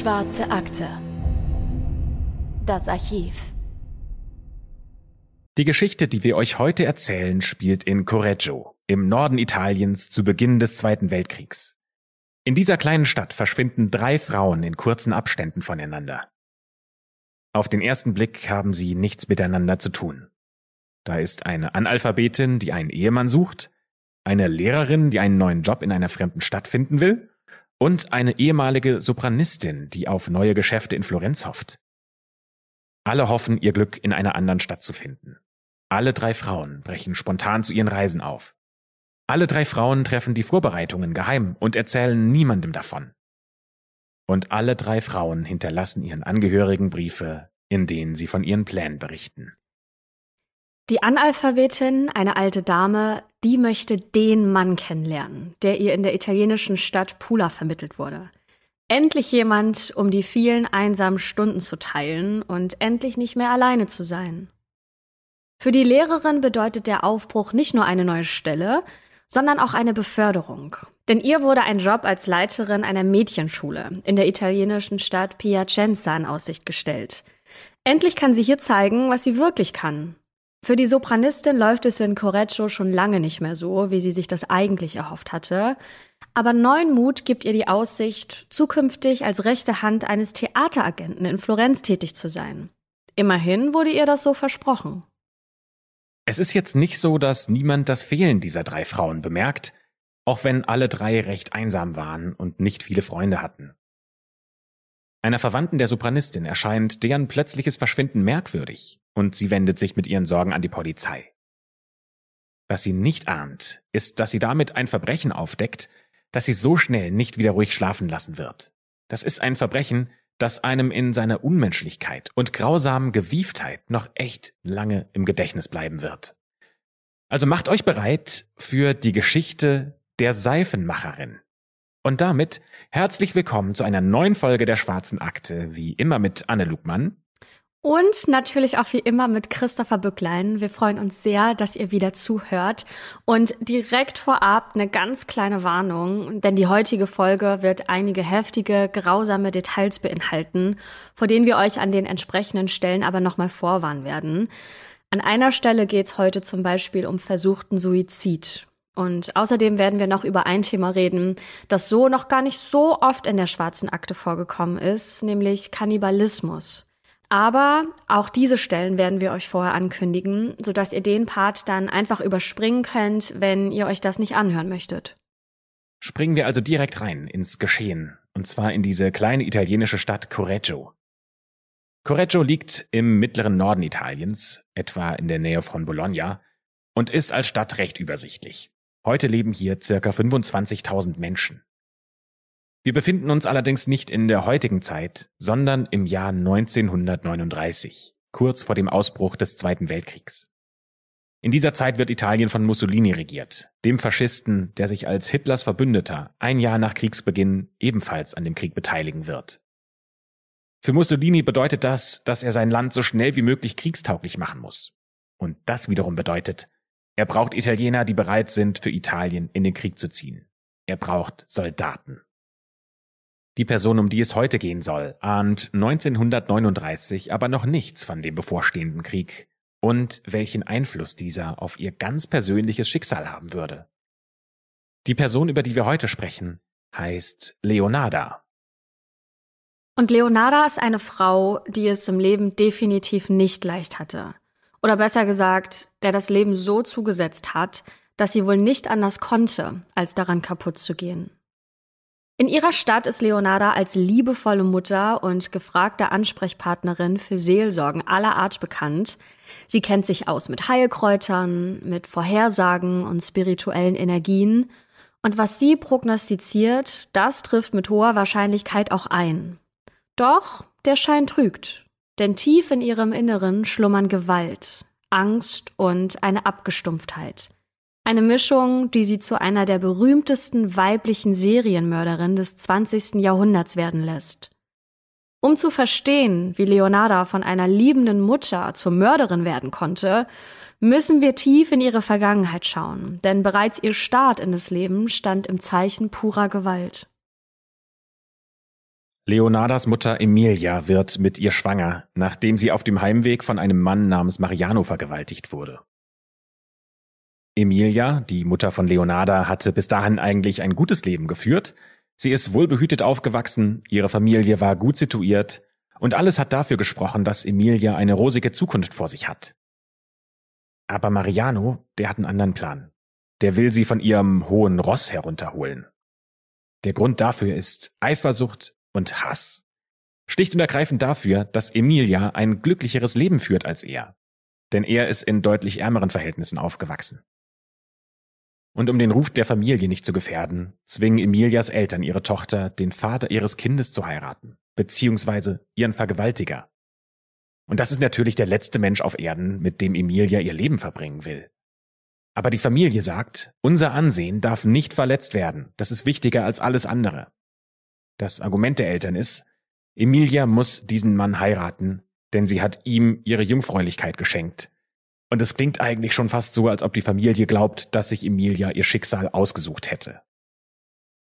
Schwarze Akte. Das Archiv. Die Geschichte, die wir euch heute erzählen, spielt in Correggio, im Norden Italiens zu Beginn des Zweiten Weltkriegs. In dieser kleinen Stadt verschwinden drei Frauen in kurzen Abständen voneinander. Auf den ersten Blick haben sie nichts miteinander zu tun. Da ist eine Analphabetin, die einen Ehemann sucht, eine Lehrerin, die einen neuen Job in einer fremden Stadt finden will, und eine ehemalige Sopranistin, die auf neue Geschäfte in Florenz hofft. Alle hoffen, ihr Glück in einer anderen Stadt zu finden. Alle drei Frauen brechen spontan zu ihren Reisen auf. Alle drei Frauen treffen die Vorbereitungen geheim und erzählen niemandem davon. Und alle drei Frauen hinterlassen ihren Angehörigen Briefe, in denen sie von ihren Plänen berichten. Die Analphabetin, eine alte Dame, die möchte den Mann kennenlernen, der ihr in der italienischen Stadt Pula vermittelt wurde. Endlich jemand, um die vielen einsamen Stunden zu teilen und endlich nicht mehr alleine zu sein. Für die Lehrerin bedeutet der Aufbruch nicht nur eine neue Stelle, sondern auch eine Beförderung. Denn ihr wurde ein Job als Leiterin einer Mädchenschule in der italienischen Stadt Piacenza in Aussicht gestellt. Endlich kann sie hier zeigen, was sie wirklich kann für die Sopranistin läuft es in Correggio schon lange nicht mehr so, wie sie sich das eigentlich erhofft hatte. Aber neuen Mut gibt ihr die Aussicht, zukünftig als rechte Hand eines Theateragenten in Florenz tätig zu sein. Immerhin wurde ihr das so versprochen. Es ist jetzt nicht so, dass niemand das Fehlen dieser drei Frauen bemerkt, auch wenn alle drei recht einsam waren und nicht viele Freunde hatten. Einer Verwandten der Sopranistin erscheint deren plötzliches Verschwinden merkwürdig und sie wendet sich mit ihren Sorgen an die Polizei. Was sie nicht ahnt, ist, dass sie damit ein Verbrechen aufdeckt, das sie so schnell nicht wieder ruhig schlafen lassen wird. Das ist ein Verbrechen, das einem in seiner Unmenschlichkeit und grausamen Gewieftheit noch echt lange im Gedächtnis bleiben wird. Also macht euch bereit für die Geschichte der Seifenmacherin. Und damit herzlich willkommen zu einer neuen Folge der Schwarzen Akte, wie immer mit Anne Lugmann. Und natürlich auch wie immer mit Christopher Bücklein. Wir freuen uns sehr, dass ihr wieder zuhört. Und direkt vorab eine ganz kleine Warnung, denn die heutige Folge wird einige heftige, grausame Details beinhalten, vor denen wir euch an den entsprechenden Stellen aber nochmal vorwarnen werden. An einer Stelle geht es heute zum Beispiel um versuchten Suizid. Und außerdem werden wir noch über ein Thema reden, das so noch gar nicht so oft in der schwarzen Akte vorgekommen ist, nämlich Kannibalismus. Aber auch diese Stellen werden wir euch vorher ankündigen, sodass ihr den Part dann einfach überspringen könnt, wenn ihr euch das nicht anhören möchtet. Springen wir also direkt rein ins Geschehen, und zwar in diese kleine italienische Stadt Correggio. Correggio liegt im mittleren Norden Italiens, etwa in der Nähe von Bologna, und ist als Stadt recht übersichtlich. Heute leben hier circa 25.000 Menschen. Wir befinden uns allerdings nicht in der heutigen Zeit, sondern im Jahr 1939, kurz vor dem Ausbruch des Zweiten Weltkriegs. In dieser Zeit wird Italien von Mussolini regiert, dem Faschisten, der sich als Hitlers Verbündeter ein Jahr nach Kriegsbeginn ebenfalls an dem Krieg beteiligen wird. Für Mussolini bedeutet das, dass er sein Land so schnell wie möglich kriegstauglich machen muss. Und das wiederum bedeutet, er braucht Italiener, die bereit sind, für Italien in den Krieg zu ziehen. Er braucht Soldaten. Die Person, um die es heute gehen soll, ahnt 1939 aber noch nichts von dem bevorstehenden Krieg und welchen Einfluss dieser auf ihr ganz persönliches Schicksal haben würde. Die Person, über die wir heute sprechen, heißt Leonarda. Und Leonarda ist eine Frau, die es im Leben definitiv nicht leicht hatte. Oder besser gesagt, der das Leben so zugesetzt hat, dass sie wohl nicht anders konnte, als daran kaputt zu gehen. In ihrer Stadt ist Leonarda als liebevolle Mutter und gefragte Ansprechpartnerin für Seelsorgen aller Art bekannt. Sie kennt sich aus mit Heilkräutern, mit Vorhersagen und spirituellen Energien. Und was sie prognostiziert, das trifft mit hoher Wahrscheinlichkeit auch ein. Doch der Schein trügt. Denn tief in ihrem Inneren schlummern Gewalt, Angst und eine Abgestumpftheit. Eine Mischung, die sie zu einer der berühmtesten weiblichen Serienmörderinnen des 20. Jahrhunderts werden lässt. Um zu verstehen, wie Leonarda von einer liebenden Mutter zur Mörderin werden konnte, müssen wir tief in ihre Vergangenheit schauen, denn bereits ihr Start in das Leben stand im Zeichen purer Gewalt. Leonardas Mutter Emilia wird mit ihr schwanger, nachdem sie auf dem Heimweg von einem Mann namens Mariano vergewaltigt wurde. Emilia, die Mutter von Leonarda, hatte bis dahin eigentlich ein gutes Leben geführt. Sie ist wohlbehütet aufgewachsen, ihre Familie war gut situiert und alles hat dafür gesprochen, dass Emilia eine rosige Zukunft vor sich hat. Aber Mariano, der hat einen anderen Plan. Der will sie von ihrem hohen Ross herunterholen. Der Grund dafür ist Eifersucht und Hass. Schlicht und ergreifend dafür, dass Emilia ein glücklicheres Leben führt als er. Denn er ist in deutlich ärmeren Verhältnissen aufgewachsen. Und um den Ruf der Familie nicht zu gefährden, zwingen Emilias Eltern ihre Tochter, den Vater ihres Kindes zu heiraten, beziehungsweise ihren Vergewaltiger. Und das ist natürlich der letzte Mensch auf Erden, mit dem Emilia ihr Leben verbringen will. Aber die Familie sagt, unser Ansehen darf nicht verletzt werden, das ist wichtiger als alles andere. Das Argument der Eltern ist, Emilia muss diesen Mann heiraten, denn sie hat ihm ihre Jungfräulichkeit geschenkt. Und es klingt eigentlich schon fast so, als ob die Familie glaubt, dass sich Emilia ihr Schicksal ausgesucht hätte.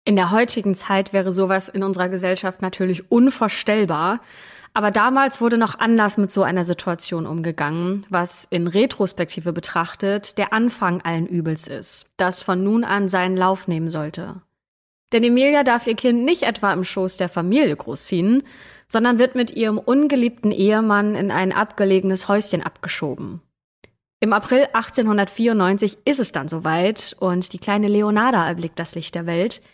In der heutigen Zeit wäre sowas in unserer Gesellschaft natürlich unvorstellbar. Aber damals wurde noch anders mit so einer Situation umgegangen, was in Retrospektive betrachtet der Anfang allen Übels ist, das von nun an seinen Lauf nehmen sollte. Denn Emilia darf ihr Kind nicht etwa im Schoß der Familie großziehen, sondern wird mit ihrem ungeliebten Ehemann in ein abgelegenes Häuschen abgeschoben. Im April 1894 ist es dann soweit und die kleine Leonarda erblickt das Licht der Welt –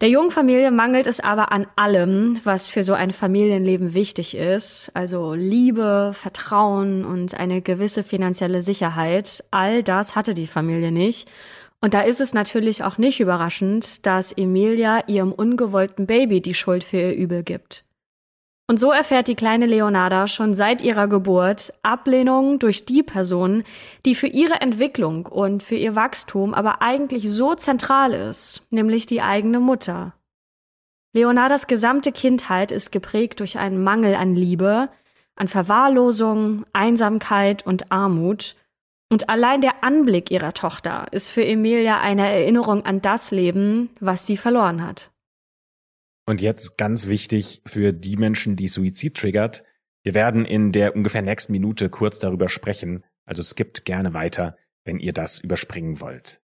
der jungen Familie mangelt es aber an allem, was für so ein Familienleben wichtig ist, also Liebe, Vertrauen und eine gewisse finanzielle Sicherheit. All das hatte die Familie nicht. Und da ist es natürlich auch nicht überraschend, dass Emilia ihrem ungewollten Baby die Schuld für ihr Übel gibt. Und so erfährt die kleine Leonarda schon seit ihrer Geburt Ablehnung durch die Person, die für ihre Entwicklung und für ihr Wachstum aber eigentlich so zentral ist, nämlich die eigene Mutter. Leonardas gesamte Kindheit ist geprägt durch einen Mangel an Liebe, an Verwahrlosung, Einsamkeit und Armut. Und allein der Anblick ihrer Tochter ist für Emilia eine Erinnerung an das Leben, was sie verloren hat. Und jetzt ganz wichtig für die Menschen, die Suizid triggert. Wir werden in der ungefähr nächsten Minute kurz darüber sprechen, also skippt gerne weiter, wenn ihr das überspringen wollt.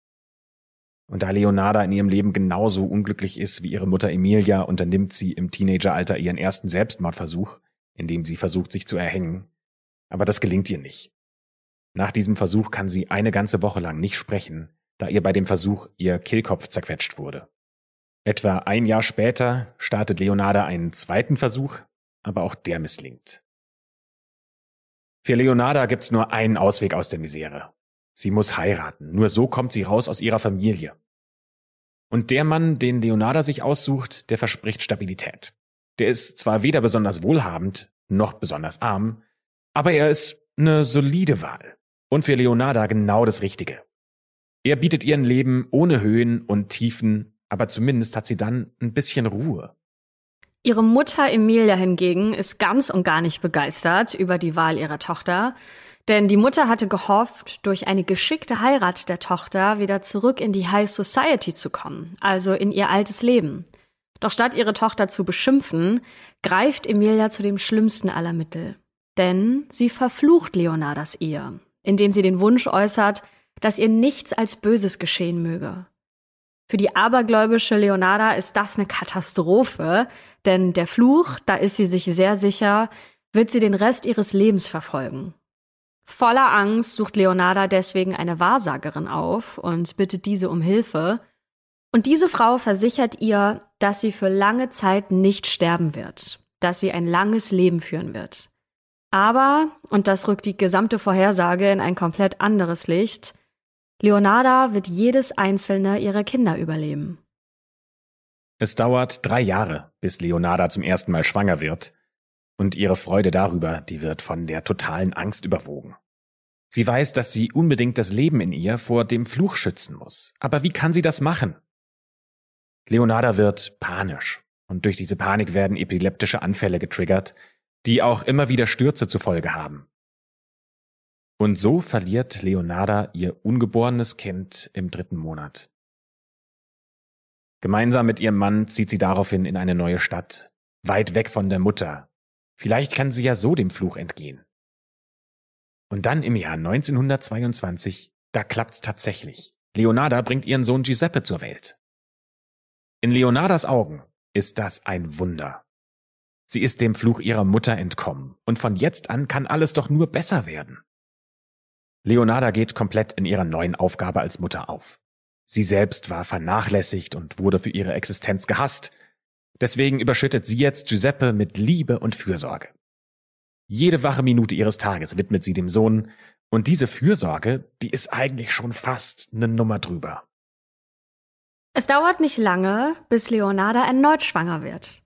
Und da Leonarda in ihrem Leben genauso unglücklich ist wie ihre Mutter Emilia, unternimmt sie im Teenageralter ihren ersten Selbstmordversuch, indem sie versucht, sich zu erhängen. Aber das gelingt ihr nicht. Nach diesem Versuch kann sie eine ganze Woche lang nicht sprechen, da ihr bei dem Versuch ihr Kehlkopf zerquetscht wurde. Etwa ein Jahr später startet Leonarda einen zweiten Versuch, aber auch der misslingt. Für Leonarda gibt's nur einen Ausweg aus der Misere. Sie muss heiraten. Nur so kommt sie raus aus ihrer Familie. Und der Mann, den Leonarda sich aussucht, der verspricht Stabilität. Der ist zwar weder besonders wohlhabend noch besonders arm, aber er ist eine solide Wahl. Und für Leonarda genau das Richtige. Er bietet ihren Leben ohne Höhen und Tiefen aber zumindest hat sie dann ein bisschen Ruhe. Ihre Mutter Emilia hingegen ist ganz und gar nicht begeistert über die Wahl ihrer Tochter, denn die Mutter hatte gehofft, durch eine geschickte Heirat der Tochter wieder zurück in die High Society zu kommen, also in ihr altes Leben. Doch statt ihre Tochter zu beschimpfen, greift Emilia zu dem schlimmsten aller Mittel. Denn sie verflucht Leonardas Ehe, indem sie den Wunsch äußert, dass ihr nichts als Böses geschehen möge. Für die abergläubische Leonarda ist das eine Katastrophe, denn der Fluch, da ist sie sich sehr sicher, wird sie den Rest ihres Lebens verfolgen. Voller Angst sucht Leonarda deswegen eine Wahrsagerin auf und bittet diese um Hilfe. Und diese Frau versichert ihr, dass sie für lange Zeit nicht sterben wird, dass sie ein langes Leben führen wird. Aber, und das rückt die gesamte Vorhersage in ein komplett anderes Licht, Leonarda wird jedes einzelne ihrer Kinder überleben. Es dauert drei Jahre, bis Leonarda zum ersten Mal schwanger wird, und ihre Freude darüber, die wird von der totalen Angst überwogen. Sie weiß, dass sie unbedingt das Leben in ihr vor dem Fluch schützen muss. Aber wie kann sie das machen? Leonarda wird panisch, und durch diese Panik werden epileptische Anfälle getriggert, die auch immer wieder Stürze zur Folge haben. Und so verliert Leonarda ihr ungeborenes Kind im dritten Monat. Gemeinsam mit ihrem Mann zieht sie daraufhin in eine neue Stadt, weit weg von der Mutter. Vielleicht kann sie ja so dem Fluch entgehen. Und dann im Jahr 1922, da klappt's tatsächlich. Leonarda bringt ihren Sohn Giuseppe zur Welt. In Leonardas Augen ist das ein Wunder. Sie ist dem Fluch ihrer Mutter entkommen, und von jetzt an kann alles doch nur besser werden. Leonarda geht komplett in ihrer neuen Aufgabe als Mutter auf. Sie selbst war vernachlässigt und wurde für ihre Existenz gehasst. Deswegen überschüttet sie jetzt Giuseppe mit Liebe und Fürsorge. Jede wache Minute ihres Tages widmet sie dem Sohn, und diese Fürsorge, die ist eigentlich schon fast eine Nummer drüber. Es dauert nicht lange, bis Leonarda erneut schwanger wird.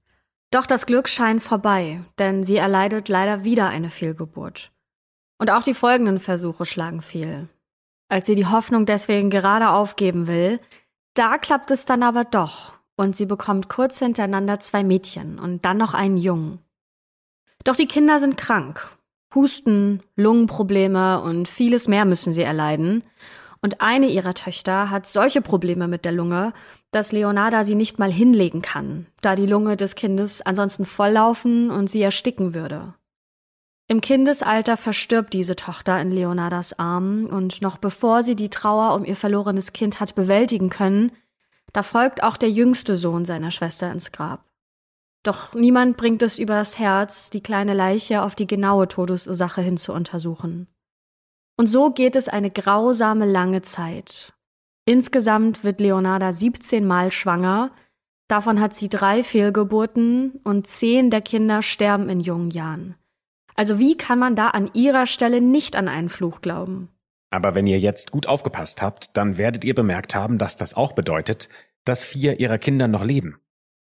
Doch das Glück scheint vorbei, denn sie erleidet leider wieder eine Fehlgeburt. Und auch die folgenden Versuche schlagen fehl. Als sie die Hoffnung deswegen gerade aufgeben will, da klappt es dann aber doch und sie bekommt kurz hintereinander zwei Mädchen und dann noch einen Jungen. Doch die Kinder sind krank. Husten, Lungenprobleme und vieles mehr müssen sie erleiden. Und eine ihrer Töchter hat solche Probleme mit der Lunge, dass Leonarda sie nicht mal hinlegen kann, da die Lunge des Kindes ansonsten volllaufen und sie ersticken würde. Im Kindesalter verstirbt diese Tochter in Leonardas Armen und noch bevor sie die Trauer um ihr verlorenes Kind hat bewältigen können, da folgt auch der jüngste Sohn seiner Schwester ins Grab. Doch niemand bringt es übers Herz, die kleine Leiche auf die genaue Todesursache hin zu untersuchen. Und so geht es eine grausame lange Zeit. Insgesamt wird Leonarda 17 Mal schwanger, davon hat sie drei Fehlgeburten und zehn der Kinder sterben in jungen Jahren. Also wie kann man da an ihrer Stelle nicht an einen Fluch glauben? Aber wenn ihr jetzt gut aufgepasst habt, dann werdet ihr bemerkt haben, dass das auch bedeutet, dass vier ihrer Kinder noch leben.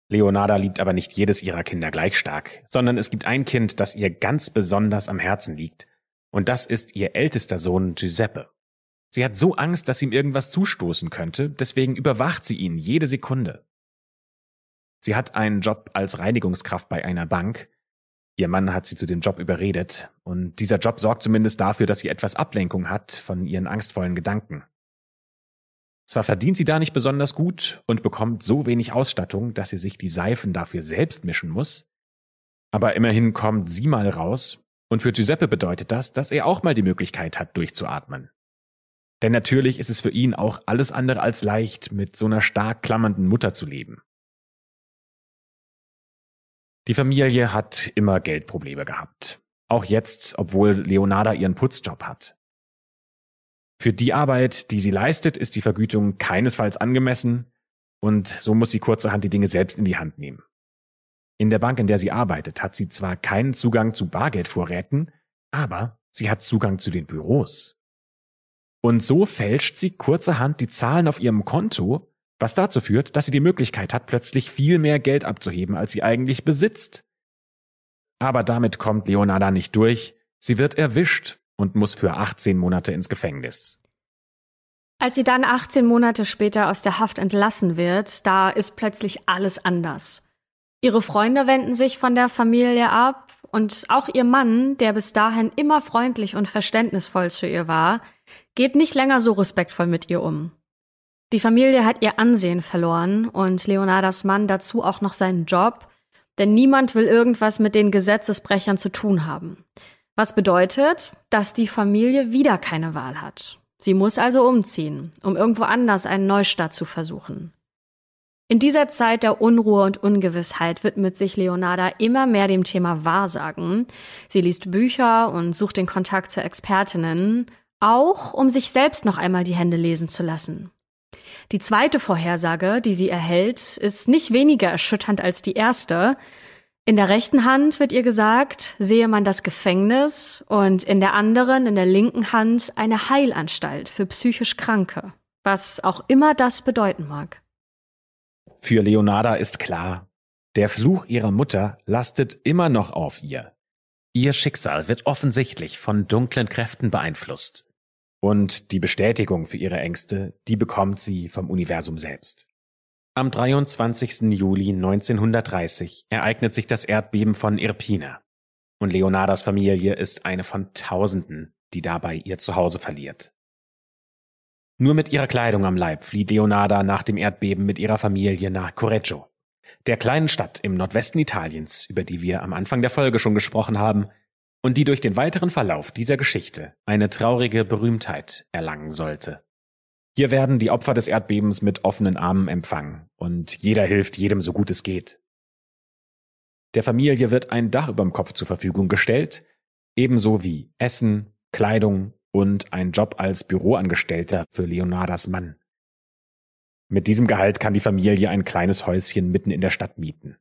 Leonarda liebt aber nicht jedes ihrer Kinder gleich stark, sondern es gibt ein Kind, das ihr ganz besonders am Herzen liegt, und das ist ihr ältester Sohn Giuseppe. Sie hat so Angst, dass ihm irgendwas zustoßen könnte, deswegen überwacht sie ihn jede Sekunde. Sie hat einen Job als Reinigungskraft bei einer Bank, Ihr Mann hat sie zu dem Job überredet, und dieser Job sorgt zumindest dafür, dass sie etwas Ablenkung hat von ihren angstvollen Gedanken. Zwar verdient sie da nicht besonders gut und bekommt so wenig Ausstattung, dass sie sich die Seifen dafür selbst mischen muss, aber immerhin kommt sie mal raus, und für Giuseppe bedeutet das, dass er auch mal die Möglichkeit hat, durchzuatmen. Denn natürlich ist es für ihn auch alles andere als leicht, mit so einer stark klammernden Mutter zu leben. Die Familie hat immer Geldprobleme gehabt. Auch jetzt, obwohl Leonarda ihren Putzjob hat. Für die Arbeit, die sie leistet, ist die Vergütung keinesfalls angemessen und so muss sie kurzerhand die Dinge selbst in die Hand nehmen. In der Bank, in der sie arbeitet, hat sie zwar keinen Zugang zu Bargeldvorräten, aber sie hat Zugang zu den Büros. Und so fälscht sie kurzerhand die Zahlen auf ihrem Konto was dazu führt, dass sie die Möglichkeit hat, plötzlich viel mehr Geld abzuheben, als sie eigentlich besitzt. Aber damit kommt Leonarda nicht durch, sie wird erwischt und muss für 18 Monate ins Gefängnis. Als sie dann 18 Monate später aus der Haft entlassen wird, da ist plötzlich alles anders. Ihre Freunde wenden sich von der Familie ab und auch ihr Mann, der bis dahin immer freundlich und verständnisvoll zu ihr war, geht nicht länger so respektvoll mit ihr um. Die Familie hat ihr Ansehen verloren und Leonardas Mann dazu auch noch seinen Job, denn niemand will irgendwas mit den Gesetzesbrechern zu tun haben. Was bedeutet, dass die Familie wieder keine Wahl hat. Sie muss also umziehen, um irgendwo anders einen Neustart zu versuchen. In dieser Zeit der Unruhe und Ungewissheit widmet sich Leonarda immer mehr dem Thema Wahrsagen. Sie liest Bücher und sucht den Kontakt zu Expertinnen, auch um sich selbst noch einmal die Hände lesen zu lassen. Die zweite Vorhersage, die sie erhält, ist nicht weniger erschütternd als die erste. In der rechten Hand wird ihr gesagt, sehe man das Gefängnis und in der anderen, in der linken Hand, eine Heilanstalt für psychisch Kranke, was auch immer das bedeuten mag. Für Leonarda ist klar, der Fluch ihrer Mutter lastet immer noch auf ihr. Ihr Schicksal wird offensichtlich von dunklen Kräften beeinflusst. Und die Bestätigung für ihre Ängste, die bekommt sie vom Universum selbst. Am 23. Juli 1930 ereignet sich das Erdbeben von Irpina. Und Leonardas Familie ist eine von Tausenden, die dabei ihr Zuhause verliert. Nur mit ihrer Kleidung am Leib flieht Leonarda nach dem Erdbeben mit ihrer Familie nach Correggio. der kleinen Stadt im Nordwesten Italiens, über die wir am Anfang der Folge schon gesprochen haben und die durch den weiteren Verlauf dieser Geschichte eine traurige Berühmtheit erlangen sollte. Hier werden die Opfer des Erdbebens mit offenen Armen empfangen und jeder hilft jedem so gut es geht. Der Familie wird ein Dach überm Kopf zur Verfügung gestellt, ebenso wie Essen, Kleidung und ein Job als Büroangestellter für Leonardas Mann. Mit diesem Gehalt kann die Familie ein kleines Häuschen mitten in der Stadt mieten.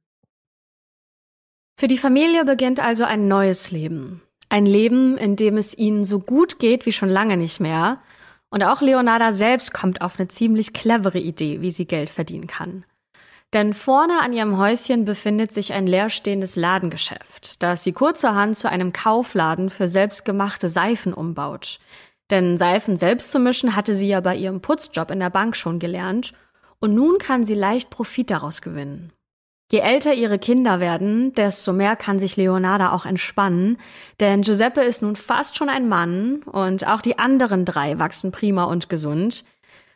Für die Familie beginnt also ein neues Leben. Ein Leben, in dem es ihnen so gut geht wie schon lange nicht mehr. Und auch Leonarda selbst kommt auf eine ziemlich clevere Idee, wie sie Geld verdienen kann. Denn vorne an ihrem Häuschen befindet sich ein leerstehendes Ladengeschäft, das sie kurzerhand zu einem Kaufladen für selbstgemachte Seifen umbaut. Denn Seifen selbst zu mischen hatte sie ja bei ihrem Putzjob in der Bank schon gelernt und nun kann sie leicht Profit daraus gewinnen. Je älter ihre Kinder werden, desto mehr kann sich Leonarda auch entspannen, denn Giuseppe ist nun fast schon ein Mann und auch die anderen drei wachsen prima und gesund.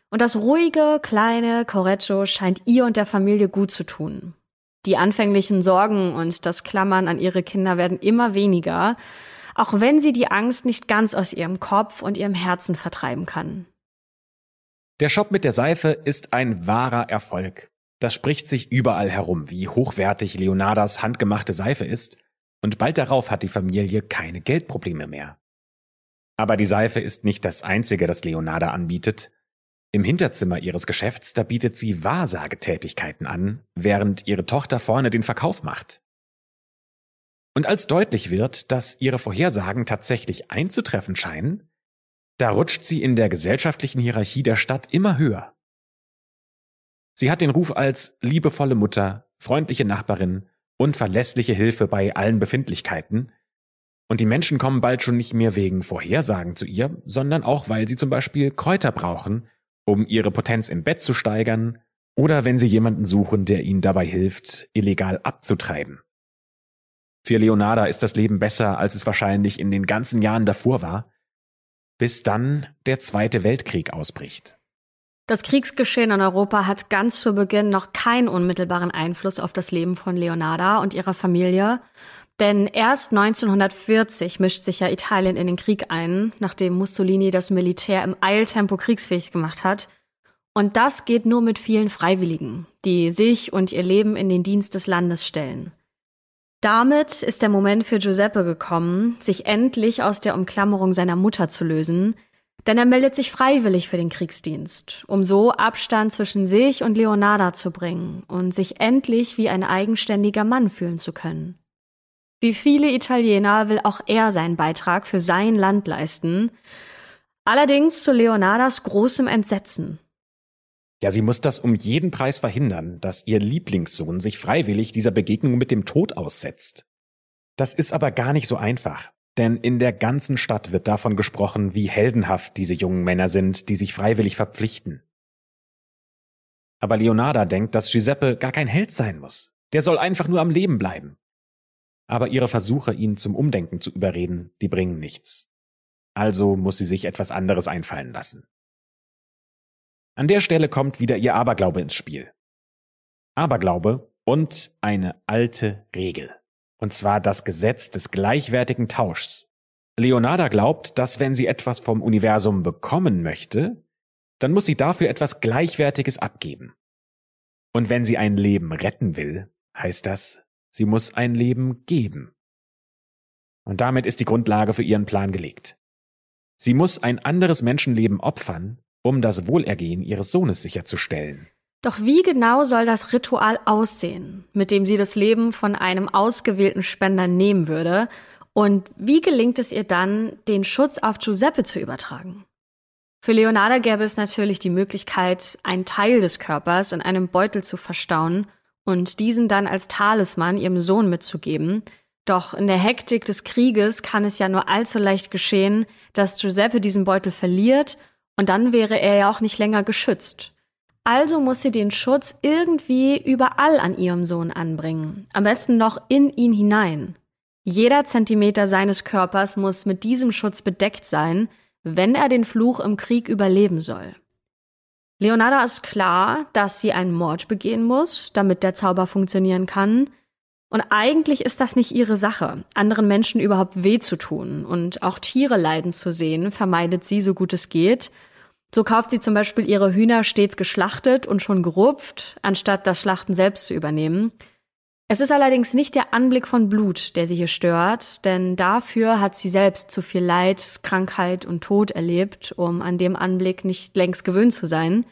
Und das ruhige, kleine Corretto scheint ihr und der Familie gut zu tun. Die anfänglichen Sorgen und das Klammern an ihre Kinder werden immer weniger, auch wenn sie die Angst nicht ganz aus ihrem Kopf und ihrem Herzen vertreiben kann. Der Shop mit der Seife ist ein wahrer Erfolg. Das spricht sich überall herum, wie hochwertig Leonardas handgemachte Seife ist, und bald darauf hat die Familie keine Geldprobleme mehr. Aber die Seife ist nicht das einzige, das Leonarda anbietet. Im Hinterzimmer ihres Geschäfts, da bietet sie Wahrsagetätigkeiten an, während ihre Tochter vorne den Verkauf macht. Und als deutlich wird, dass ihre Vorhersagen tatsächlich einzutreffen scheinen, da rutscht sie in der gesellschaftlichen Hierarchie der Stadt immer höher. Sie hat den Ruf als liebevolle Mutter, freundliche Nachbarin und verlässliche Hilfe bei allen Befindlichkeiten, und die Menschen kommen bald schon nicht mehr wegen Vorhersagen zu ihr, sondern auch weil sie zum Beispiel Kräuter brauchen, um ihre Potenz im Bett zu steigern, oder wenn sie jemanden suchen, der ihnen dabei hilft, illegal abzutreiben. Für Leonarda ist das Leben besser, als es wahrscheinlich in den ganzen Jahren davor war, bis dann der Zweite Weltkrieg ausbricht. Das Kriegsgeschehen in Europa hat ganz zu Beginn noch keinen unmittelbaren Einfluss auf das Leben von Leonarda und ihrer Familie. Denn erst 1940 mischt sich ja Italien in den Krieg ein, nachdem Mussolini das Militär im Eiltempo kriegsfähig gemacht hat. Und das geht nur mit vielen Freiwilligen, die sich und ihr Leben in den Dienst des Landes stellen. Damit ist der Moment für Giuseppe gekommen, sich endlich aus der Umklammerung seiner Mutter zu lösen, denn er meldet sich freiwillig für den Kriegsdienst, um so Abstand zwischen sich und Leonarda zu bringen und sich endlich wie ein eigenständiger Mann fühlen zu können. Wie viele Italiener will auch er seinen Beitrag für sein Land leisten, allerdings zu Leonardas großem Entsetzen. Ja, sie muss das um jeden Preis verhindern, dass ihr Lieblingssohn sich freiwillig dieser Begegnung mit dem Tod aussetzt. Das ist aber gar nicht so einfach. Denn in der ganzen Stadt wird davon gesprochen, wie heldenhaft diese jungen Männer sind, die sich freiwillig verpflichten. Aber Leonarda denkt, dass Giuseppe gar kein Held sein muss. Der soll einfach nur am Leben bleiben. Aber ihre Versuche, ihn zum Umdenken zu überreden, die bringen nichts. Also muss sie sich etwas anderes einfallen lassen. An der Stelle kommt wieder ihr Aberglaube ins Spiel. Aberglaube und eine alte Regel. Und zwar das Gesetz des gleichwertigen Tauschs. Leonarda glaubt, dass wenn sie etwas vom Universum bekommen möchte, dann muss sie dafür etwas Gleichwertiges abgeben. Und wenn sie ein Leben retten will, heißt das, sie muss ein Leben geben. Und damit ist die Grundlage für ihren Plan gelegt. Sie muss ein anderes Menschenleben opfern, um das Wohlergehen ihres Sohnes sicherzustellen. Doch wie genau soll das Ritual aussehen, mit dem sie das Leben von einem ausgewählten Spender nehmen würde? Und wie gelingt es ihr dann, den Schutz auf Giuseppe zu übertragen? Für Leonarda gäbe es natürlich die Möglichkeit, einen Teil des Körpers in einem Beutel zu verstauen und diesen dann als Talisman ihrem Sohn mitzugeben. Doch in der Hektik des Krieges kann es ja nur allzu leicht geschehen, dass Giuseppe diesen Beutel verliert und dann wäre er ja auch nicht länger geschützt. Also muss sie den Schutz irgendwie überall an ihrem Sohn anbringen. Am besten noch in ihn hinein. Jeder Zentimeter seines Körpers muss mit diesem Schutz bedeckt sein, wenn er den Fluch im Krieg überleben soll. Leonarda ist klar, dass sie einen Mord begehen muss, damit der Zauber funktionieren kann. Und eigentlich ist das nicht ihre Sache, anderen Menschen überhaupt weh zu tun und auch Tiere leiden zu sehen, vermeidet sie so gut es geht. So kauft sie zum Beispiel ihre Hühner stets geschlachtet und schon gerupft, anstatt das Schlachten selbst zu übernehmen. Es ist allerdings nicht der Anblick von Blut, der sie hier stört, denn dafür hat sie selbst zu viel Leid, Krankheit und Tod erlebt, um an dem Anblick nicht längst gewöhnt zu sein.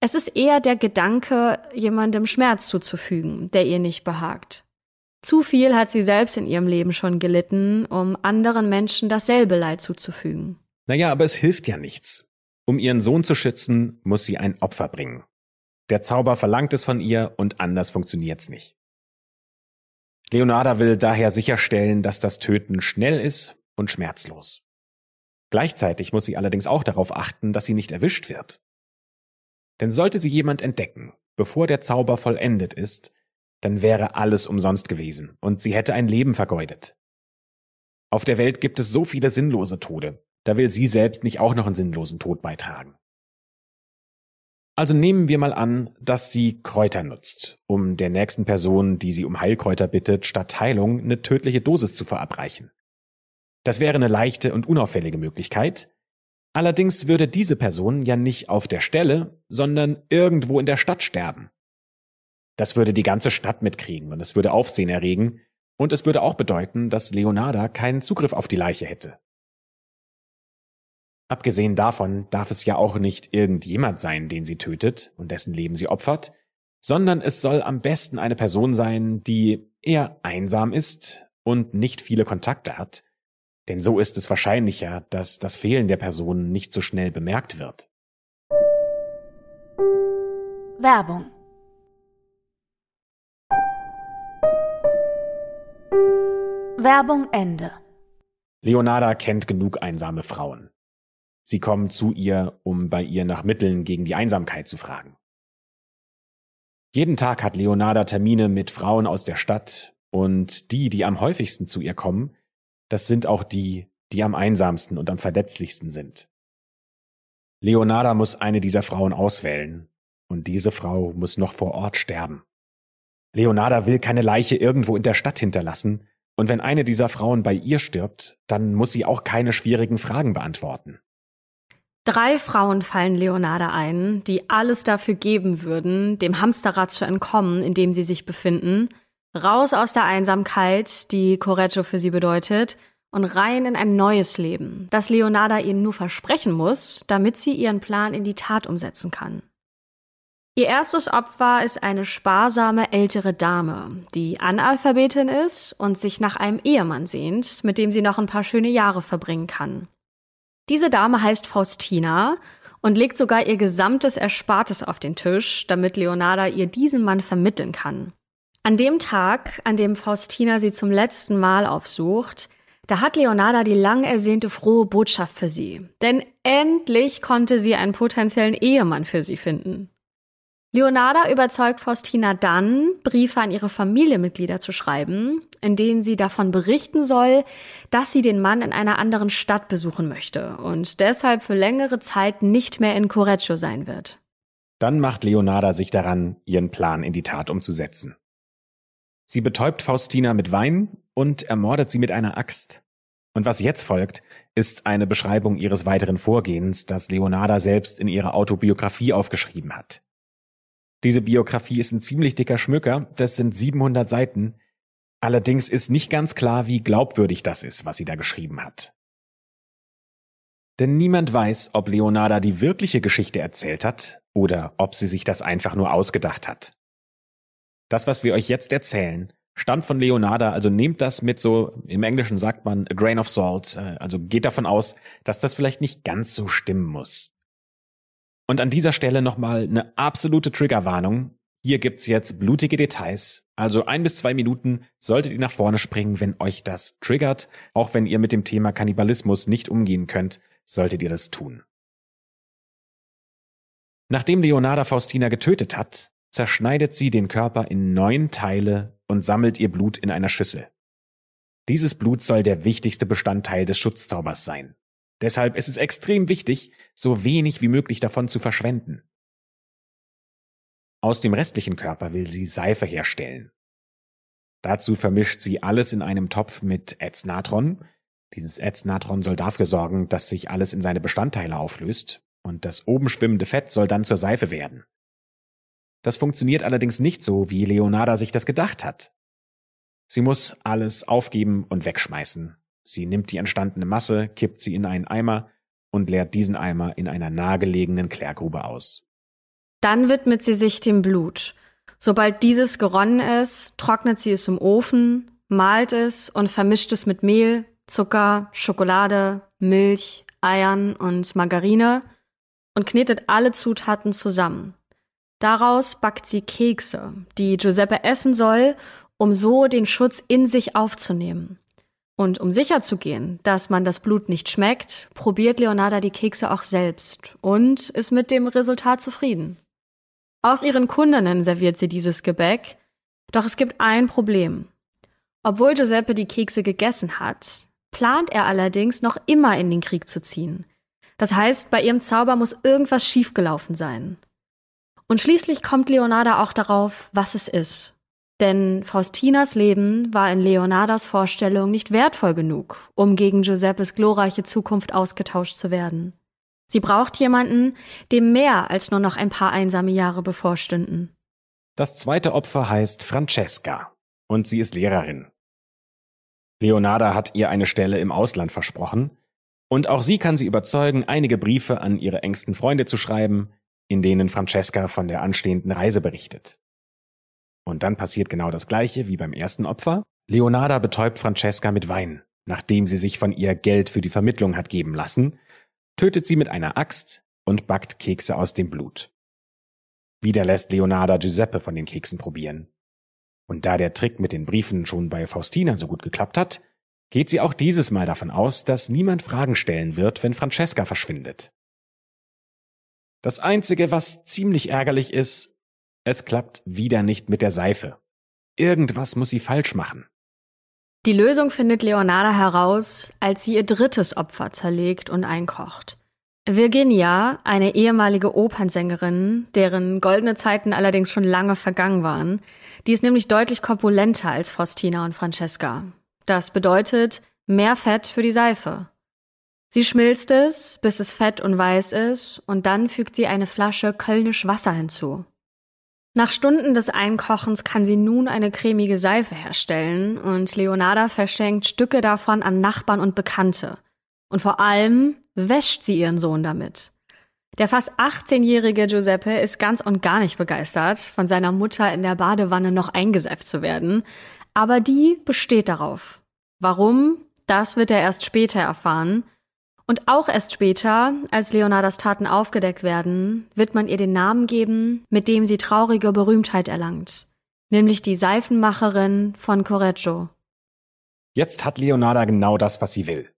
Es ist eher der Gedanke, jemandem Schmerz zuzufügen, der ihr nicht behagt. Zu viel hat sie selbst in ihrem Leben schon gelitten, um anderen Menschen dasselbe Leid zuzufügen. Naja, aber es hilft ja nichts. Um ihren Sohn zu schützen, muss sie ein Opfer bringen. Der Zauber verlangt es von ihr und anders funktioniert's nicht. Leonarda will daher sicherstellen, dass das Töten schnell ist und schmerzlos. Gleichzeitig muss sie allerdings auch darauf achten, dass sie nicht erwischt wird. Denn sollte sie jemand entdecken, bevor der Zauber vollendet ist, dann wäre alles umsonst gewesen und sie hätte ein Leben vergeudet. Auf der Welt gibt es so viele sinnlose Tode, da will sie selbst nicht auch noch einen sinnlosen Tod beitragen. Also nehmen wir mal an, dass sie Kräuter nutzt, um der nächsten Person, die sie um Heilkräuter bittet, statt Heilung eine tödliche Dosis zu verabreichen. Das wäre eine leichte und unauffällige Möglichkeit. Allerdings würde diese Person ja nicht auf der Stelle, sondern irgendwo in der Stadt sterben. Das würde die ganze Stadt mitkriegen und es würde Aufsehen erregen und es würde auch bedeuten, dass Leonarda keinen Zugriff auf die Leiche hätte. Abgesehen davon darf es ja auch nicht irgendjemand sein, den sie tötet und dessen Leben sie opfert, sondern es soll am besten eine Person sein, die eher einsam ist und nicht viele Kontakte hat, denn so ist es wahrscheinlicher, dass das Fehlen der Person nicht so schnell bemerkt wird. Werbung Werbung Ende. Leonarda kennt genug einsame Frauen. Sie kommen zu ihr, um bei ihr nach Mitteln gegen die Einsamkeit zu fragen. Jeden Tag hat Leonarda Termine mit Frauen aus der Stadt und die, die am häufigsten zu ihr kommen, das sind auch die, die am einsamsten und am verletzlichsten sind. Leonarda muss eine dieser Frauen auswählen und diese Frau muss noch vor Ort sterben. Leonarda will keine Leiche irgendwo in der Stadt hinterlassen, und wenn eine dieser Frauen bei ihr stirbt, dann muss sie auch keine schwierigen Fragen beantworten. Drei Frauen fallen Leonarda ein, die alles dafür geben würden, dem Hamsterrad zu entkommen, in dem sie sich befinden, raus aus der Einsamkeit, die Correggio für sie bedeutet, und rein in ein neues Leben, das Leonarda ihnen nur versprechen muss, damit sie ihren Plan in die Tat umsetzen kann. Ihr erstes Opfer ist eine sparsame ältere Dame, die Analphabetin ist und sich nach einem Ehemann sehnt, mit dem sie noch ein paar schöne Jahre verbringen kann. Diese Dame heißt Faustina und legt sogar ihr gesamtes Erspartes auf den Tisch, damit Leonarda ihr diesen Mann vermitteln kann. An dem Tag, an dem Faustina sie zum letzten Mal aufsucht, da hat Leonarda die lang ersehnte frohe Botschaft für sie. Denn endlich konnte sie einen potenziellen Ehemann für sie finden. Leonarda überzeugt Faustina dann, Briefe an ihre Familienmitglieder zu schreiben, in denen sie davon berichten soll, dass sie den Mann in einer anderen Stadt besuchen möchte und deshalb für längere Zeit nicht mehr in Correggio sein wird. Dann macht Leonarda sich daran, ihren Plan in die Tat umzusetzen. Sie betäubt Faustina mit Wein und ermordet sie mit einer Axt. Und was jetzt folgt, ist eine Beschreibung ihres weiteren Vorgehens, das Leonarda selbst in ihrer Autobiografie aufgeschrieben hat. Diese Biografie ist ein ziemlich dicker Schmücker, das sind 700 Seiten. Allerdings ist nicht ganz klar, wie glaubwürdig das ist, was sie da geschrieben hat. Denn niemand weiß, ob Leonarda die wirkliche Geschichte erzählt hat oder ob sie sich das einfach nur ausgedacht hat. Das, was wir euch jetzt erzählen, stammt von Leonarda, also nehmt das mit so, im Englischen sagt man a grain of salt, äh, also geht davon aus, dass das vielleicht nicht ganz so stimmen muss. Und an dieser Stelle nochmal eine absolute Triggerwarnung. Hier gibt's jetzt blutige Details. Also ein bis zwei Minuten solltet ihr nach vorne springen, wenn euch das triggert. Auch wenn ihr mit dem Thema Kannibalismus nicht umgehen könnt, solltet ihr das tun. Nachdem Leonarda Faustina getötet hat, zerschneidet sie den Körper in neun Teile und sammelt ihr Blut in einer Schüssel. Dieses Blut soll der wichtigste Bestandteil des Schutzzaubers sein. Deshalb ist es extrem wichtig, so wenig wie möglich davon zu verschwenden. Aus dem restlichen Körper will sie Seife herstellen. Dazu vermischt sie alles in einem Topf mit Ätznatron. Dieses Ätznatron soll dafür sorgen, dass sich alles in seine Bestandteile auflöst und das oben schwimmende Fett soll dann zur Seife werden. Das funktioniert allerdings nicht so, wie Leonarda sich das gedacht hat. Sie muss alles aufgeben und wegschmeißen. Sie nimmt die entstandene Masse, kippt sie in einen Eimer und leert diesen Eimer in einer nahegelegenen Klärgrube aus. Dann widmet sie sich dem Blut. Sobald dieses geronnen ist, trocknet sie es im Ofen, malt es und vermischt es mit Mehl, Zucker, Schokolade, Milch, Eiern und Margarine und knetet alle Zutaten zusammen. Daraus backt sie Kekse, die Giuseppe essen soll, um so den Schutz in sich aufzunehmen. Und um sicherzugehen, dass man das Blut nicht schmeckt, probiert Leonarda die Kekse auch selbst und ist mit dem Resultat zufrieden. Auch ihren Kundinnen serviert sie dieses Gebäck, doch es gibt ein Problem. Obwohl Giuseppe die Kekse gegessen hat, plant er allerdings noch immer in den Krieg zu ziehen. Das heißt, bei ihrem Zauber muss irgendwas schiefgelaufen sein. Und schließlich kommt Leonarda auch darauf, was es ist. Denn Faustinas Leben war in Leonardas Vorstellung nicht wertvoll genug, um gegen Giuseppes glorreiche Zukunft ausgetauscht zu werden. Sie braucht jemanden, dem mehr als nur noch ein paar einsame Jahre bevorstünden. Das zweite Opfer heißt Francesca und sie ist Lehrerin. Leonarda hat ihr eine Stelle im Ausland versprochen und auch sie kann sie überzeugen, einige Briefe an ihre engsten Freunde zu schreiben, in denen Francesca von der anstehenden Reise berichtet. Und dann passiert genau das gleiche wie beim ersten Opfer. Leonarda betäubt Francesca mit Wein, nachdem sie sich von ihr Geld für die Vermittlung hat geben lassen, tötet sie mit einer Axt und backt Kekse aus dem Blut. Wieder lässt Leonarda Giuseppe von den Keksen probieren. Und da der Trick mit den Briefen schon bei Faustina so gut geklappt hat, geht sie auch dieses Mal davon aus, dass niemand Fragen stellen wird, wenn Francesca verschwindet. Das Einzige, was ziemlich ärgerlich ist, es klappt wieder nicht mit der Seife. Irgendwas muss sie falsch machen. Die Lösung findet Leonarda heraus, als sie ihr drittes Opfer zerlegt und einkocht. Virginia, eine ehemalige Opernsängerin, deren goldene Zeiten allerdings schon lange vergangen waren, die ist nämlich deutlich korpulenter als Faustina und Francesca. Das bedeutet mehr Fett für die Seife. Sie schmilzt es, bis es fett und weiß ist, und dann fügt sie eine Flasche Kölnisch Wasser hinzu. Nach Stunden des Einkochens kann sie nun eine cremige Seife herstellen und Leonarda verschenkt Stücke davon an Nachbarn und Bekannte. Und vor allem wäscht sie ihren Sohn damit. Der fast 18-jährige Giuseppe ist ganz und gar nicht begeistert, von seiner Mutter in der Badewanne noch eingeseift zu werden, aber die besteht darauf. Warum? Das wird er erst später erfahren, und auch erst später, als Leonardas Taten aufgedeckt werden, wird man ihr den Namen geben, mit dem sie traurige Berühmtheit erlangt, nämlich die Seifenmacherin von Correggio. Jetzt hat Leonarda genau das, was sie will.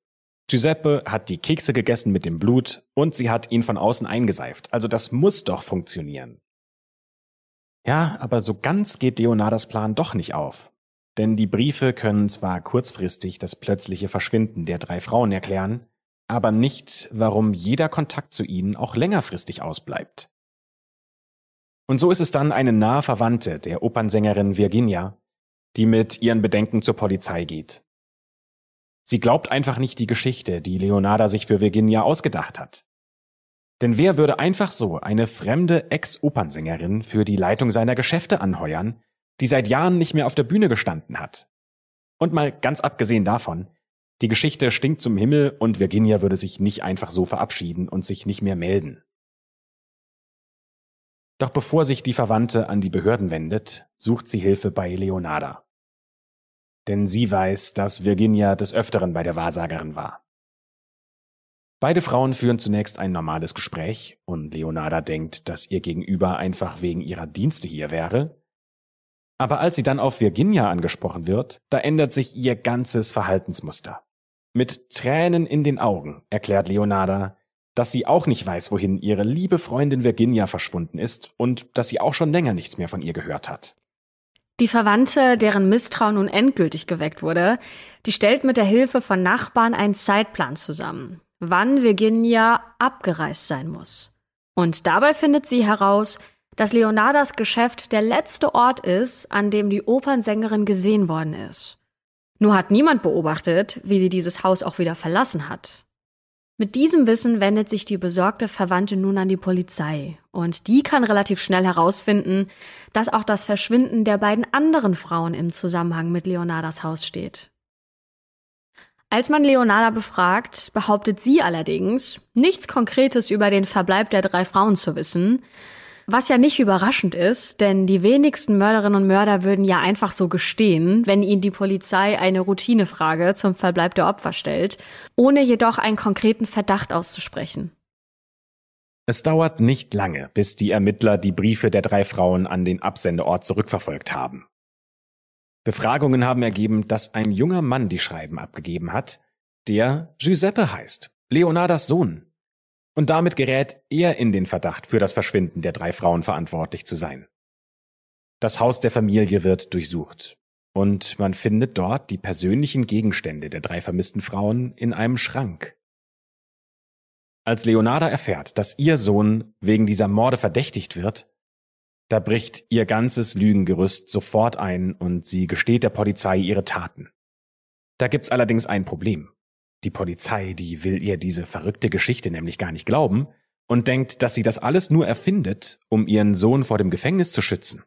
Giuseppe hat die Kekse gegessen mit dem Blut und sie hat ihn von außen eingeseift, also das muss doch funktionieren. Ja, aber so ganz geht Leonardas Plan doch nicht auf. Denn die Briefe können zwar kurzfristig das plötzliche Verschwinden der drei Frauen erklären, aber nicht, warum jeder Kontakt zu ihnen auch längerfristig ausbleibt. Und so ist es dann eine nahe Verwandte der Opernsängerin Virginia, die mit ihren Bedenken zur Polizei geht. Sie glaubt einfach nicht die Geschichte, die Leonarda sich für Virginia ausgedacht hat. Denn wer würde einfach so eine fremde Ex-Opernsängerin für die Leitung seiner Geschäfte anheuern, die seit Jahren nicht mehr auf der Bühne gestanden hat? Und mal ganz abgesehen davon, die Geschichte stinkt zum Himmel und Virginia würde sich nicht einfach so verabschieden und sich nicht mehr melden. Doch bevor sich die Verwandte an die Behörden wendet, sucht sie Hilfe bei Leonarda. Denn sie weiß, dass Virginia des Öfteren bei der Wahrsagerin war. Beide Frauen führen zunächst ein normales Gespräch und Leonarda denkt, dass ihr Gegenüber einfach wegen ihrer Dienste hier wäre. Aber als sie dann auf Virginia angesprochen wird, da ändert sich ihr ganzes Verhaltensmuster. Mit Tränen in den Augen erklärt Leonarda, dass sie auch nicht weiß, wohin ihre liebe Freundin Virginia verschwunden ist und dass sie auch schon länger nichts mehr von ihr gehört hat. Die Verwandte, deren Misstrauen nun endgültig geweckt wurde, die stellt mit der Hilfe von Nachbarn einen Zeitplan zusammen, wann Virginia abgereist sein muss. Und dabei findet sie heraus, dass Leonardas Geschäft der letzte Ort ist, an dem die Opernsängerin gesehen worden ist. Nur hat niemand beobachtet, wie sie dieses Haus auch wieder verlassen hat. Mit diesem Wissen wendet sich die besorgte Verwandte nun an die Polizei. Und die kann relativ schnell herausfinden, dass auch das Verschwinden der beiden anderen Frauen im Zusammenhang mit Leonardas Haus steht. Als man Leonarda befragt, behauptet sie allerdings, nichts Konkretes über den Verbleib der drei Frauen zu wissen, was ja nicht überraschend ist, denn die wenigsten Mörderinnen und Mörder würden ja einfach so gestehen, wenn ihnen die Polizei eine Routinefrage zum Verbleib der Opfer stellt, ohne jedoch einen konkreten Verdacht auszusprechen. Es dauert nicht lange, bis die Ermittler die Briefe der drei Frauen an den Absendeort zurückverfolgt haben. Befragungen haben ergeben, dass ein junger Mann die Schreiben abgegeben hat, der Giuseppe heißt, Leonardas Sohn, und damit gerät er in den Verdacht, für das Verschwinden der drei Frauen verantwortlich zu sein. Das Haus der Familie wird durchsucht, und man findet dort die persönlichen Gegenstände der drei vermissten Frauen in einem Schrank. Als Leonarda erfährt, dass ihr Sohn wegen dieser Morde verdächtigt wird, da bricht ihr ganzes Lügengerüst sofort ein und sie gesteht der Polizei ihre Taten. Da gibt's allerdings ein Problem. Die Polizei, die will ihr diese verrückte Geschichte nämlich gar nicht glauben und denkt, dass sie das alles nur erfindet, um ihren Sohn vor dem Gefängnis zu schützen.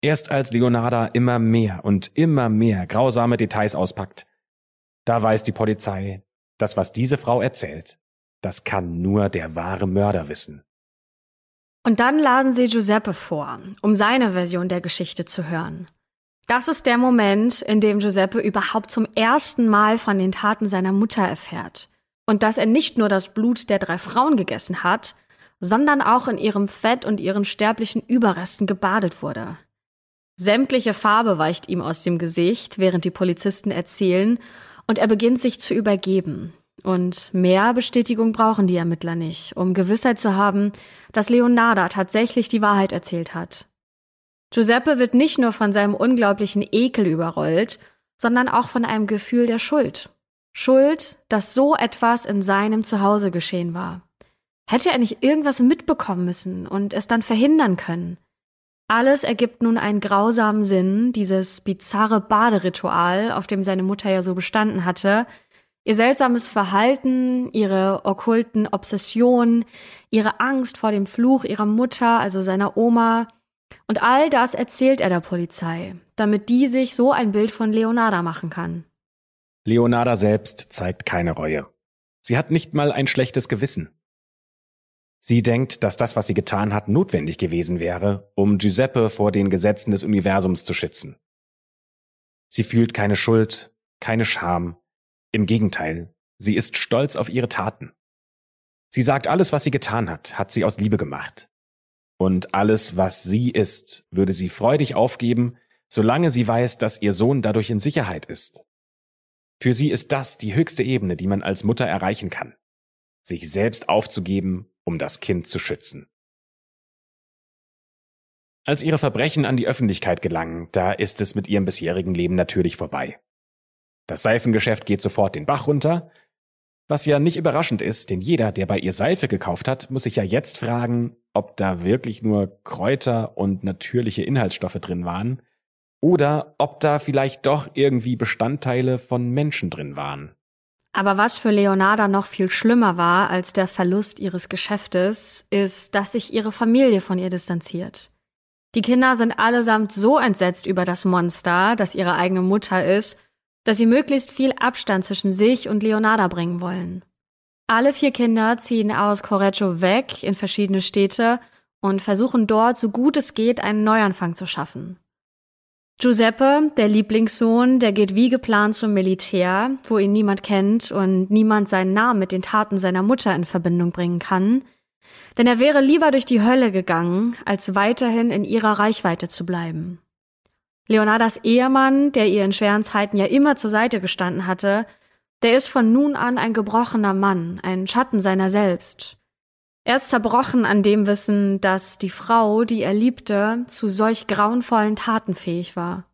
Erst als Leonarda immer mehr und immer mehr grausame Details auspackt, da weiß die Polizei, dass was diese Frau erzählt, das kann nur der wahre Mörder wissen. Und dann laden sie Giuseppe vor, um seine Version der Geschichte zu hören. Das ist der Moment, in dem Giuseppe überhaupt zum ersten Mal von den Taten seiner Mutter erfährt. Und dass er nicht nur das Blut der drei Frauen gegessen hat, sondern auch in ihrem Fett und ihren sterblichen Überresten gebadet wurde. Sämtliche Farbe weicht ihm aus dem Gesicht, während die Polizisten erzählen, und er beginnt sich zu übergeben. Und mehr Bestätigung brauchen die Ermittler nicht, um Gewissheit zu haben, dass Leonarda tatsächlich die Wahrheit erzählt hat. Giuseppe wird nicht nur von seinem unglaublichen Ekel überrollt, sondern auch von einem Gefühl der Schuld. Schuld, dass so etwas in seinem Zuhause geschehen war. Hätte er nicht irgendwas mitbekommen müssen und es dann verhindern können? Alles ergibt nun einen grausamen Sinn, dieses bizarre Baderitual, auf dem seine Mutter ja so bestanden hatte, ihr seltsames Verhalten, ihre okkulten Obsessionen, ihre Angst vor dem Fluch ihrer Mutter, also seiner Oma, und all das erzählt er der Polizei, damit die sich so ein Bild von Leonarda machen kann. Leonarda selbst zeigt keine Reue. Sie hat nicht mal ein schlechtes Gewissen. Sie denkt, dass das, was sie getan hat, notwendig gewesen wäre, um Giuseppe vor den Gesetzen des Universums zu schützen. Sie fühlt keine Schuld, keine Scham. Im Gegenteil, sie ist stolz auf ihre Taten. Sie sagt, alles, was sie getan hat, hat sie aus Liebe gemacht. Und alles, was sie ist, würde sie freudig aufgeben, solange sie weiß, dass ihr Sohn dadurch in Sicherheit ist. Für sie ist das die höchste Ebene, die man als Mutter erreichen kann. Sich selbst aufzugeben, um das Kind zu schützen. Als ihre Verbrechen an die Öffentlichkeit gelangen, da ist es mit ihrem bisherigen Leben natürlich vorbei. Das Seifengeschäft geht sofort den Bach runter, was ja nicht überraschend ist, denn jeder, der bei ihr Seife gekauft hat, muss sich ja jetzt fragen, ob da wirklich nur Kräuter und natürliche Inhaltsstoffe drin waren oder ob da vielleicht doch irgendwie Bestandteile von Menschen drin waren. Aber was für Leonarda noch viel schlimmer war als der Verlust ihres Geschäftes, ist, dass sich ihre Familie von ihr distanziert. Die Kinder sind allesamt so entsetzt über das Monster, das ihre eigene Mutter ist, dass sie möglichst viel Abstand zwischen sich und Leonarda bringen wollen. Alle vier Kinder ziehen aus Correggio weg in verschiedene Städte und versuchen dort, so gut es geht, einen Neuanfang zu schaffen. Giuseppe, der Lieblingssohn, der geht wie geplant zum Militär, wo ihn niemand kennt und niemand seinen Namen mit den Taten seiner Mutter in Verbindung bringen kann, denn er wäre lieber durch die Hölle gegangen, als weiterhin in ihrer Reichweite zu bleiben. Leonardas Ehemann, der ihr in schweren Zeiten ja immer zur Seite gestanden hatte, der ist von nun an ein gebrochener Mann, ein Schatten seiner selbst. Er ist zerbrochen an dem Wissen, dass die Frau, die er liebte, zu solch grauenvollen Taten fähig war.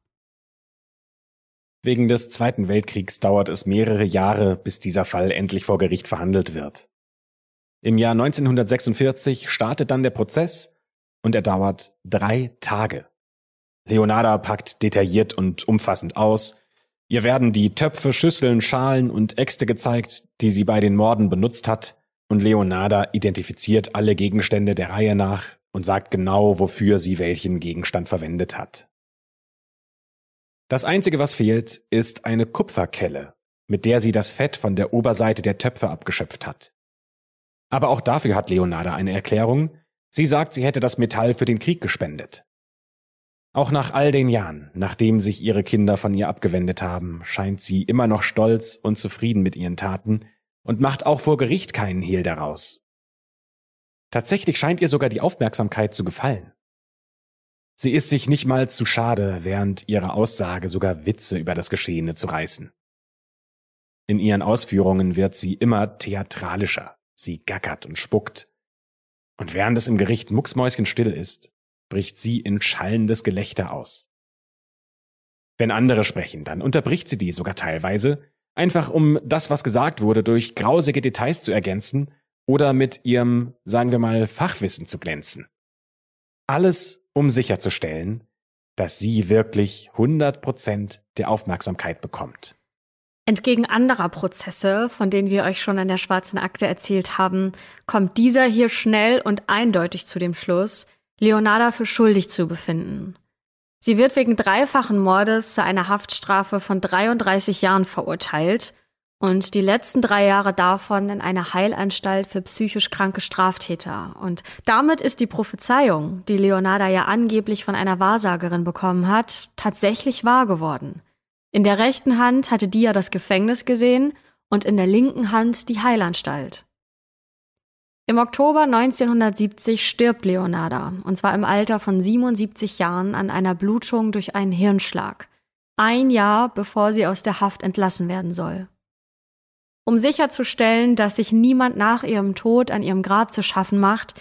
Wegen des Zweiten Weltkriegs dauert es mehrere Jahre, bis dieser Fall endlich vor Gericht verhandelt wird. Im Jahr 1946 startet dann der Prozess und er dauert drei Tage. Leonarda packt detailliert und umfassend aus. Ihr werden die Töpfe, Schüsseln, Schalen und Äxte gezeigt, die sie bei den Morden benutzt hat, und Leonarda identifiziert alle Gegenstände der Reihe nach und sagt genau, wofür sie welchen Gegenstand verwendet hat. Das Einzige, was fehlt, ist eine Kupferkelle, mit der sie das Fett von der Oberseite der Töpfe abgeschöpft hat. Aber auch dafür hat Leonarda eine Erklärung. Sie sagt, sie hätte das Metall für den Krieg gespendet. Auch nach all den Jahren, nachdem sich ihre Kinder von ihr abgewendet haben, scheint sie immer noch stolz und zufrieden mit ihren Taten und macht auch vor Gericht keinen Hehl daraus. Tatsächlich scheint ihr sogar die Aufmerksamkeit zu gefallen. Sie ist sich nicht mal zu schade, während ihrer Aussage sogar Witze über das Geschehene zu reißen. In ihren Ausführungen wird sie immer theatralischer, sie gackert und spuckt. Und während es im Gericht mucksmäuschenstill ist, bricht sie in schallendes Gelächter aus. Wenn andere sprechen, dann unterbricht sie die sogar teilweise, einfach um das, was gesagt wurde, durch grausige Details zu ergänzen oder mit ihrem, sagen wir mal, Fachwissen zu glänzen. Alles, um sicherzustellen, dass sie wirklich 100 Prozent der Aufmerksamkeit bekommt. Entgegen anderer Prozesse, von denen wir euch schon an der schwarzen Akte erzählt haben, kommt dieser hier schnell und eindeutig zu dem Schluss, Leonarda für schuldig zu befinden. Sie wird wegen dreifachen Mordes zu einer Haftstrafe von 33 Jahren verurteilt und die letzten drei Jahre davon in einer Heilanstalt für psychisch kranke Straftäter. Und damit ist die Prophezeiung, die Leonarda ja angeblich von einer Wahrsagerin bekommen hat, tatsächlich wahr geworden. In der rechten Hand hatte Dia das Gefängnis gesehen und in der linken Hand die Heilanstalt. Im Oktober 1970 stirbt Leonarda, und zwar im Alter von 77 Jahren an einer Blutung durch einen Hirnschlag. Ein Jahr bevor sie aus der Haft entlassen werden soll. Um sicherzustellen, dass sich niemand nach ihrem Tod an ihrem Grab zu schaffen macht,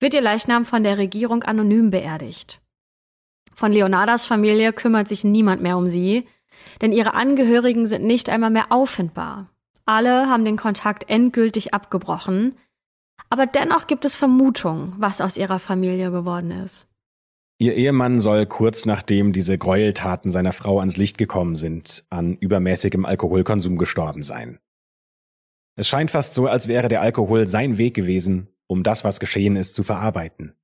wird ihr Leichnam von der Regierung anonym beerdigt. Von Leonardas Familie kümmert sich niemand mehr um sie, denn ihre Angehörigen sind nicht einmal mehr auffindbar. Alle haben den Kontakt endgültig abgebrochen, aber dennoch gibt es Vermutungen, was aus ihrer Familie geworden ist. Ihr Ehemann soll kurz nachdem diese Gräueltaten seiner Frau ans Licht gekommen sind, an übermäßigem Alkoholkonsum gestorben sein. Es scheint fast so, als wäre der Alkohol sein Weg gewesen, um das, was geschehen ist, zu verarbeiten.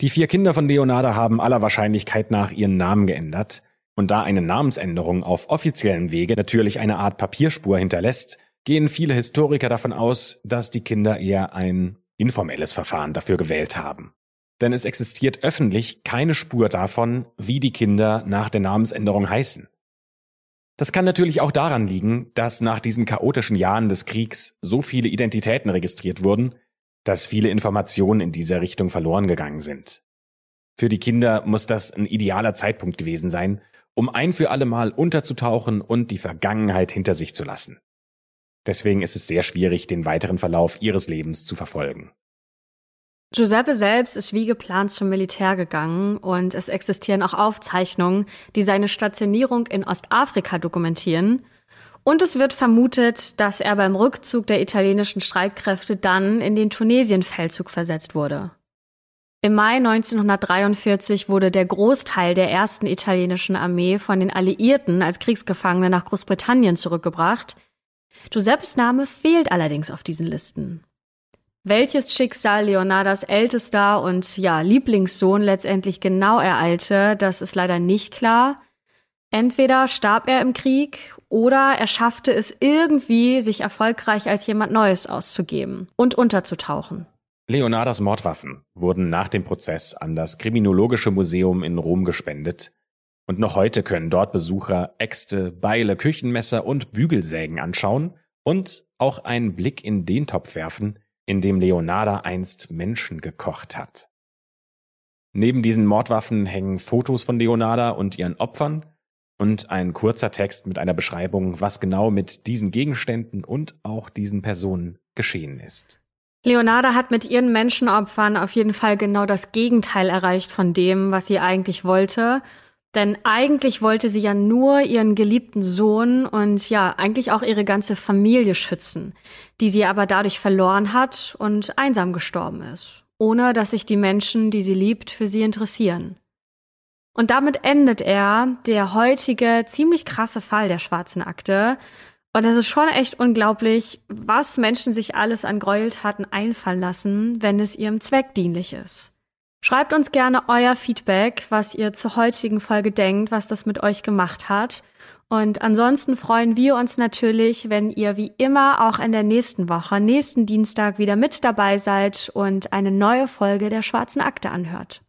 Die vier Kinder von Leonarda haben aller Wahrscheinlichkeit nach ihren Namen geändert, und da eine Namensänderung auf offiziellem Wege natürlich eine Art Papierspur hinterlässt, gehen viele Historiker davon aus, dass die Kinder eher ein informelles Verfahren dafür gewählt haben. Denn es existiert öffentlich keine Spur davon, wie die Kinder nach der Namensänderung heißen. Das kann natürlich auch daran liegen, dass nach diesen chaotischen Jahren des Kriegs so viele Identitäten registriert wurden, dass viele Informationen in dieser Richtung verloren gegangen sind. Für die Kinder muss das ein idealer Zeitpunkt gewesen sein, um ein für alle Mal unterzutauchen und die Vergangenheit hinter sich zu lassen. Deswegen ist es sehr schwierig, den weiteren Verlauf ihres Lebens zu verfolgen. Giuseppe selbst ist wie geplant zum Militär gegangen und es existieren auch Aufzeichnungen, die seine Stationierung in Ostafrika dokumentieren. Und es wird vermutet, dass er beim Rückzug der italienischen Streitkräfte dann in den Tunesien-Feldzug versetzt wurde. Im Mai 1943 wurde der Großteil der ersten italienischen Armee von den Alliierten als Kriegsgefangene nach Großbritannien zurückgebracht – Giuseppes Name fehlt allerdings auf diesen Listen. Welches Schicksal Leonardas ältester und ja, Lieblingssohn letztendlich genau ereilte, das ist leider nicht klar. Entweder starb er im Krieg oder er schaffte es irgendwie, sich erfolgreich als jemand Neues auszugeben und unterzutauchen. Leonardas Mordwaffen wurden nach dem Prozess an das Kriminologische Museum in Rom gespendet und noch heute können dort Besucher Äxte, Beile, Küchenmesser und Bügelsägen anschauen und auch einen Blick in den Topf werfen, in dem Leonarda einst Menschen gekocht hat. Neben diesen Mordwaffen hängen Fotos von Leonarda und ihren Opfern und ein kurzer Text mit einer Beschreibung, was genau mit diesen Gegenständen und auch diesen Personen geschehen ist. Leonarda hat mit ihren Menschenopfern auf jeden Fall genau das Gegenteil erreicht von dem, was sie eigentlich wollte denn eigentlich wollte sie ja nur ihren geliebten Sohn und ja, eigentlich auch ihre ganze Familie schützen, die sie aber dadurch verloren hat und einsam gestorben ist. ohne dass sich die Menschen, die sie liebt, für sie interessieren. Und damit endet er, der heutige ziemlich krasse Fall der schwarzen Akte. Und es ist schon echt unglaublich, was Menschen sich alles an Gräueltaten einfallen lassen, wenn es ihrem Zweck dienlich ist. Schreibt uns gerne euer Feedback, was ihr zur heutigen Folge denkt, was das mit euch gemacht hat. Und ansonsten freuen wir uns natürlich, wenn ihr wie immer auch in der nächsten Woche, nächsten Dienstag wieder mit dabei seid und eine neue Folge der Schwarzen Akte anhört.